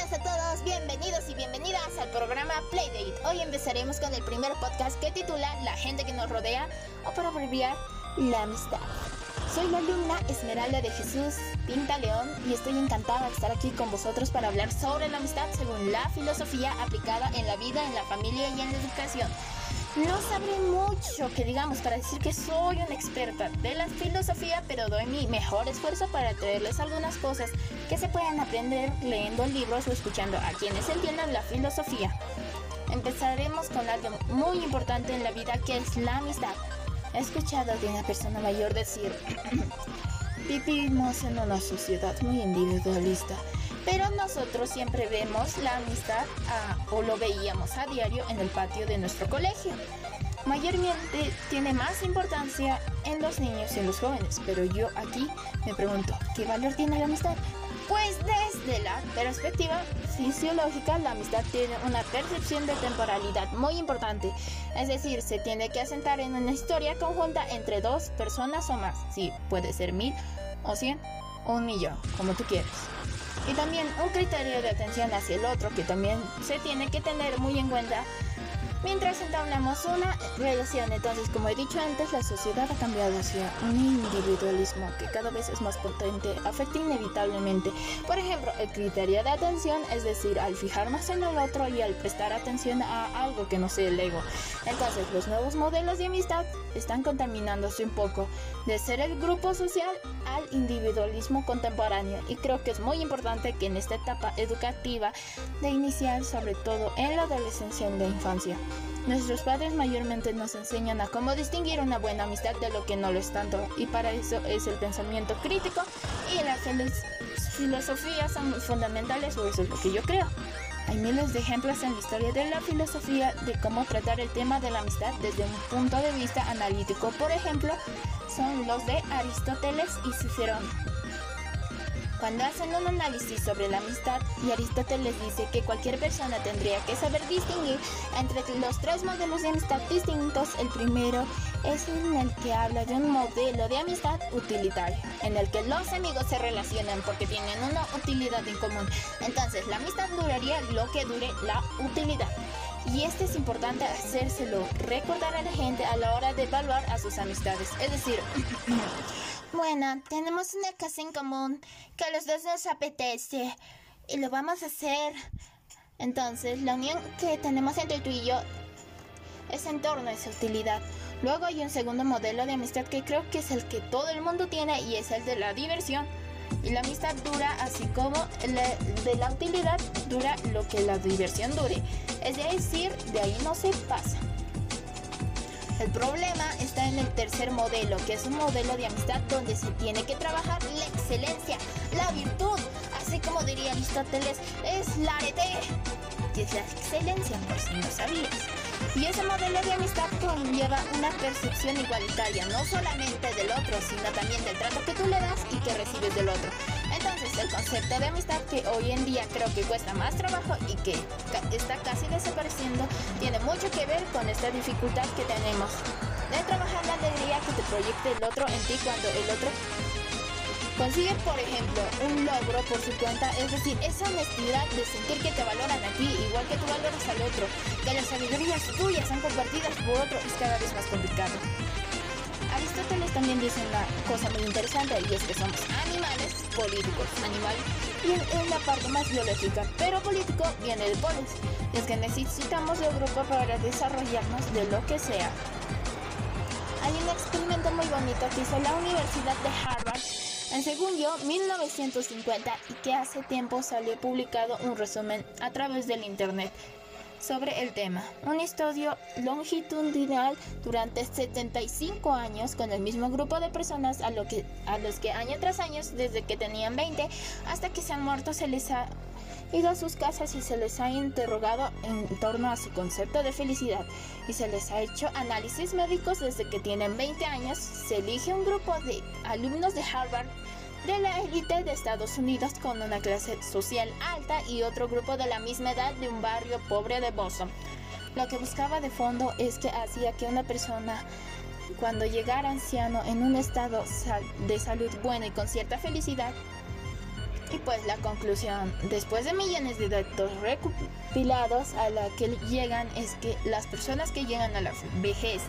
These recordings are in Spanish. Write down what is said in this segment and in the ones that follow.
buenas a todos, bienvenidos y bienvenidas al programa Playdate. Hoy empezaremos con el primer podcast que titula La gente que nos rodea, o para abreviar, la amistad. Soy la alumna Esmeralda de Jesús Pinta León y estoy encantada de estar aquí con vosotros para hablar sobre la amistad según la filosofía aplicada en la vida, en la familia y en la educación. No sabré mucho que digamos para decir que soy una experta de la filosofía, pero doy mi mejor esfuerzo para traerles algunas cosas que se pueden aprender leyendo libros o escuchando a quienes entiendan la filosofía. Empezaremos con algo muy importante en la vida que es la amistad. He escuchado de una persona mayor decir, vivimos en una sociedad muy individualista, pero nosotros siempre vemos la amistad o lo veíamos a diario en el patio de nuestro colegio. Mayormente tiene más importancia en los niños y en los jóvenes, pero yo aquí me pregunto, ¿qué valor tiene la amistad? Pues desde la perspectiva fisiológica, la amistad tiene una percepción de temporalidad muy importante. Es decir, se tiene que asentar en una historia conjunta entre dos personas o más. Sí, puede ser mil o cien o un millón, como tú quieras. Y también un criterio de atención hacia el otro que también se tiene que tener muy en cuenta mientras entablamos una relación. Entonces, como he dicho antes, la sociedad ha cambiado hacia un individualismo que cada vez es más potente, afecta inevitablemente. Por ejemplo, el criterio de atención, es decir, al fijarnos en el otro y al prestar atención a algo que no sea el ego. Entonces, los nuevos modelos de amistad están contaminándose un poco de ser el grupo social al individualismo contemporáneo y creo que es muy importante que en esta etapa educativa de iniciar sobre todo en la adolescencia y la infancia Nuestros padres mayormente nos enseñan a cómo distinguir una buena amistad de lo que no lo es tanto, y para eso es el pensamiento crítico y las filosofías son fundamentales, o eso es lo que yo creo. Hay miles de ejemplos en la historia de la filosofía de cómo tratar el tema de la amistad desde un punto de vista analítico. Por ejemplo, son los de Aristóteles y Cicerón. Cuando hacen un análisis sobre la amistad, y Aristóteles dice que cualquier persona tendría que saber distinguir entre los tres modelos de amistad distintos. El primero es en el que habla de un modelo de amistad utilitario, en el que los amigos se relacionan porque tienen una utilidad en común. Entonces, la amistad duraría lo que dure la utilidad. Y este es importante hacérselo recordar a la gente a la hora de evaluar a sus amistades. Es decir, bueno, tenemos una casa en común que a los dos nos apetece y lo vamos a hacer. Entonces, la unión que tenemos entre tú y yo es en torno a esa utilidad. Luego hay un segundo modelo de amistad que creo que es el que todo el mundo tiene y es el de la diversión. Y la amistad dura así como de la utilidad dura lo que la diversión dure. Es decir, de ahí no se pasa. El problema está en el tercer modelo, que es un modelo de amistad donde se tiene que trabajar la excelencia, la virtud, así como diría Aristóteles, es la arete, que es la excelencia, por si no sabías. Y ese modelo de amistad conlleva una percepción igualitaria, no solamente del otro, sino también del trato que tú le das y que recibes del otro. El concepto de amistad que hoy en día creo que cuesta más trabajo y que está casi desapareciendo, tiene mucho que ver con esta dificultad que tenemos de trabajar la alegría que te proyecte el otro en ti cuando el otro consigue, por ejemplo, un logro por su cuenta, es decir, esa honestidad de sentir que te valoran a ti igual que tú valoras al otro, que las sabidurías tuyas son compartidas por otro, es cada vez más complicado. Aristóteles también dice una cosa muy interesante y es que somos animales políticos, animal y en, la parte más biológica, pero político viene de polis, es que necesitamos de grupo para desarrollarnos de lo que sea. Hay un experimento muy bonito que hizo la Universidad de Harvard en según yo 1950 y que hace tiempo salió publicado un resumen a través del internet sobre el tema. Un estudio longitudinal durante 75 años con el mismo grupo de personas a, lo que, a los que año tras año, desde que tenían 20 hasta que se han muerto, se les ha ido a sus casas y se les ha interrogado en torno a su concepto de felicidad y se les ha hecho análisis médicos desde que tienen 20 años. Se elige un grupo de alumnos de Harvard de la élite de Estados Unidos con una clase social alta y otro grupo de la misma edad de un barrio pobre de Boston. Lo que buscaba de fondo es que hacía que una persona cuando llegara anciano en un estado de salud bueno y con cierta felicidad Y pues la conclusión, después de millones de datos recopilados, a la que llegan es que las personas que llegan a la vejez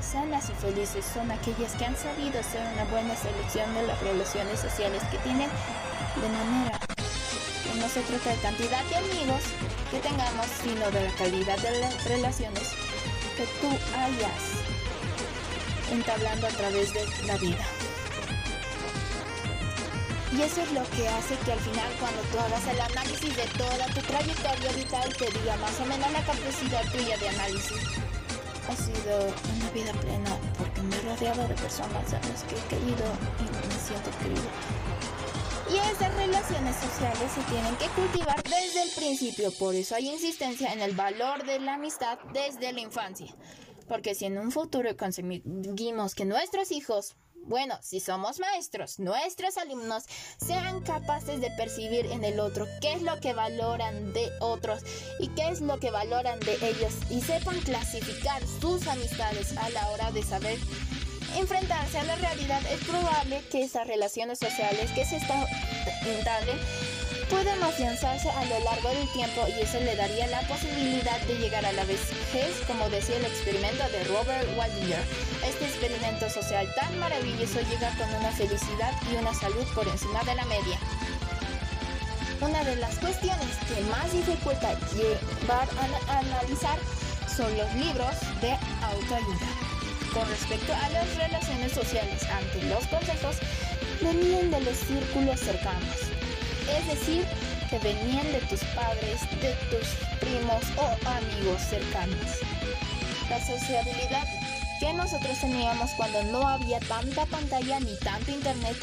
sanas y felices son aquellas que han sabido hacer una buena selección de las relaciones sociales que tienen de manera que no se trata de cantidad de amigos que tengamos, sino de la calidad de las relaciones que tú hayas entablando a través de la vida. Y eso es lo que hace que al final cuando tú hagas el análisis de toda tu trayectoria vital te diga más o menos la capacidad tuya de análisis. Ha sido una vida plena porque me he rodeado de personas a las que he querido y me siento querido. Y esas relaciones sociales se tienen que cultivar desde el principio, por eso hay insistencia en el valor de la amistad desde la infancia. Porque si en un futuro conseguimos que nuestros hijos bueno, si somos maestros, nuestros alumnos sean capaces de percibir en el otro qué es lo que valoran de otros y qué es lo que valoran de ellos y sepan clasificar sus amistades a la hora de saber enfrentarse a la realidad, es probable que esas relaciones sociales que se están entablen pueden afianzarse a lo largo del tiempo y eso le daría la posibilidad de llegar a la vejez, como decía el experimento de Robert Waldinger. Este experimento social tan maravilloso llega con una felicidad y una salud por encima de la media. Una de las cuestiones que más dificulta llevar a analizar son los libros de autoayuda. Con respecto a las relaciones sociales ante los consejos, venían de los círculos cercanos es decir, que venían de tus padres, de tus primos o amigos cercanos. La sociabilidad que nosotros teníamos cuando no había tanta pantalla ni tanto internet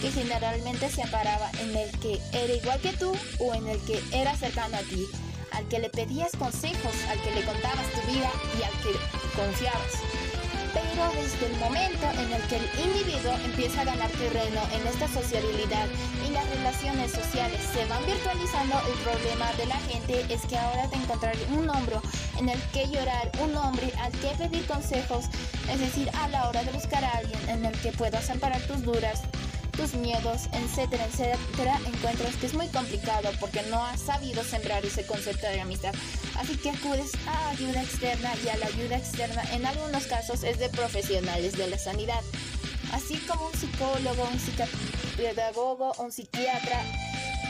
que generalmente se amparaba en el que era igual que tú o en el que era cercano a ti, al que le pedías consejos, al que le contabas tu vida y al que confiabas pero desde el momento en el que el individuo empieza a ganar terreno en esta sociabilidad y las relaciones sociales se van virtualizando, el problema de la gente es que ahora de encontrar un hombro en el que llorar, un hombre al que pedir consejos, es decir, a la hora de buscar a alguien en el que puedas amparar tus duras, tus miedos, etcétera, etcétera, encuentras que es muy complicado porque no has sabido sembrar ese concepto de amistad. Así que acudes a ayuda externa y a la ayuda externa en algunos casos es de profesionales de la sanidad, así como un psicólogo, un psicopedagogo, un psiquiatra.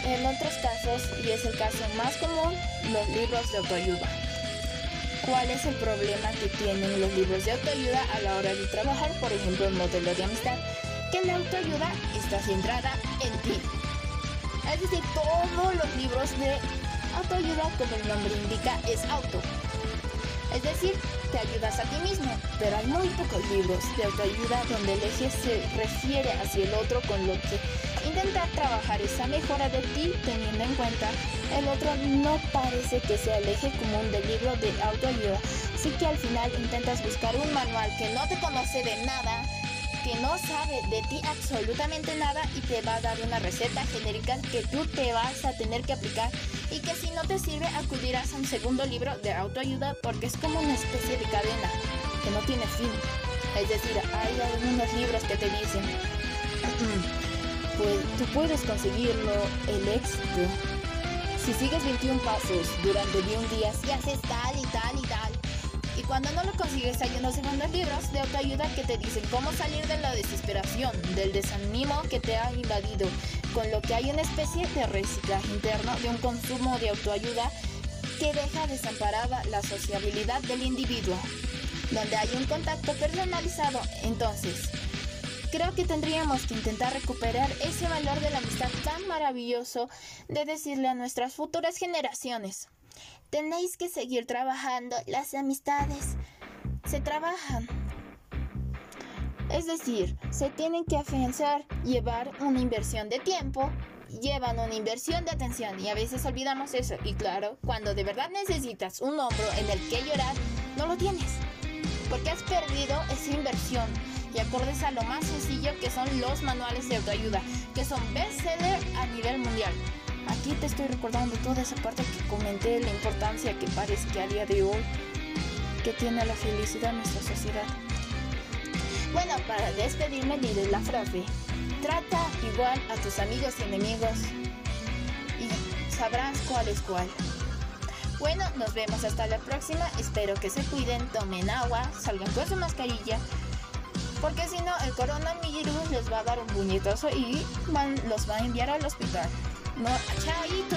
En otros casos, y es el caso más común, los libros de autoayuda. ¿Cuál es el problema que tienen los libros de autoayuda a la hora de trabajar, por ejemplo, el modelo de amistad? Que la autoayuda está centrada en ti. Es decir, todos los libros de autoayuda, como el nombre indica, es auto. Es decir, te ayudas a ti mismo, pero hay muy pocos libros de autoayuda donde el eje se refiere hacia el otro con lo que intentar trabajar esa mejora de ti teniendo en cuenta el otro no parece que sea el eje común del libro de autoayuda, así que al final intentas buscar un manual que no te conoce de nada que no sabe de ti absolutamente nada y te va a dar una receta genérica que tú te vas a tener que aplicar y que si no te sirve acudirás a un segundo libro de autoayuda porque es como una especie de cadena que no tiene fin. Es decir, hay algunos libros que te dicen, pues tú puedes conseguirlo, el éxito. Si sigues 21 pasos durante 21 días y haces tal y tal y tal, cuando no lo consigues hay unos segundos libros de autoayuda que te dicen cómo salir de la desesperación, del desánimo que te ha invadido, con lo que hay una especie de reciclaje interno de un consumo de autoayuda que deja desamparada la sociabilidad del individuo, donde hay un contacto personalizado. Entonces, creo que tendríamos que intentar recuperar ese valor de la amistad tan maravilloso de decirle a nuestras futuras generaciones. Tenéis que seguir trabajando. Las amistades se trabajan. Es decir, se tienen que afianzar, llevar una inversión de tiempo, llevan una inversión de atención y a veces olvidamos eso. Y claro, cuando de verdad necesitas un hombro en el que llorar, no lo tienes. Porque has perdido esa inversión y acordes a lo más sencillo que son los manuales de autoayuda, que son bestseller a nivel mundial. Aquí te estoy recordando toda esa parte que comenté, la importancia que parece que a día de hoy que tiene la felicidad en nuestra sociedad. Bueno, para despedirme diré la frase, trata igual a tus amigos y enemigos sabrás cuál es cuál. Bueno, nos vemos hasta la próxima. Espero que se cuiden, tomen agua, salgan con su mascarilla. Porque si no, el coronavirus les va a dar un puñetazo y los va a enviar al hospital. No, chaito.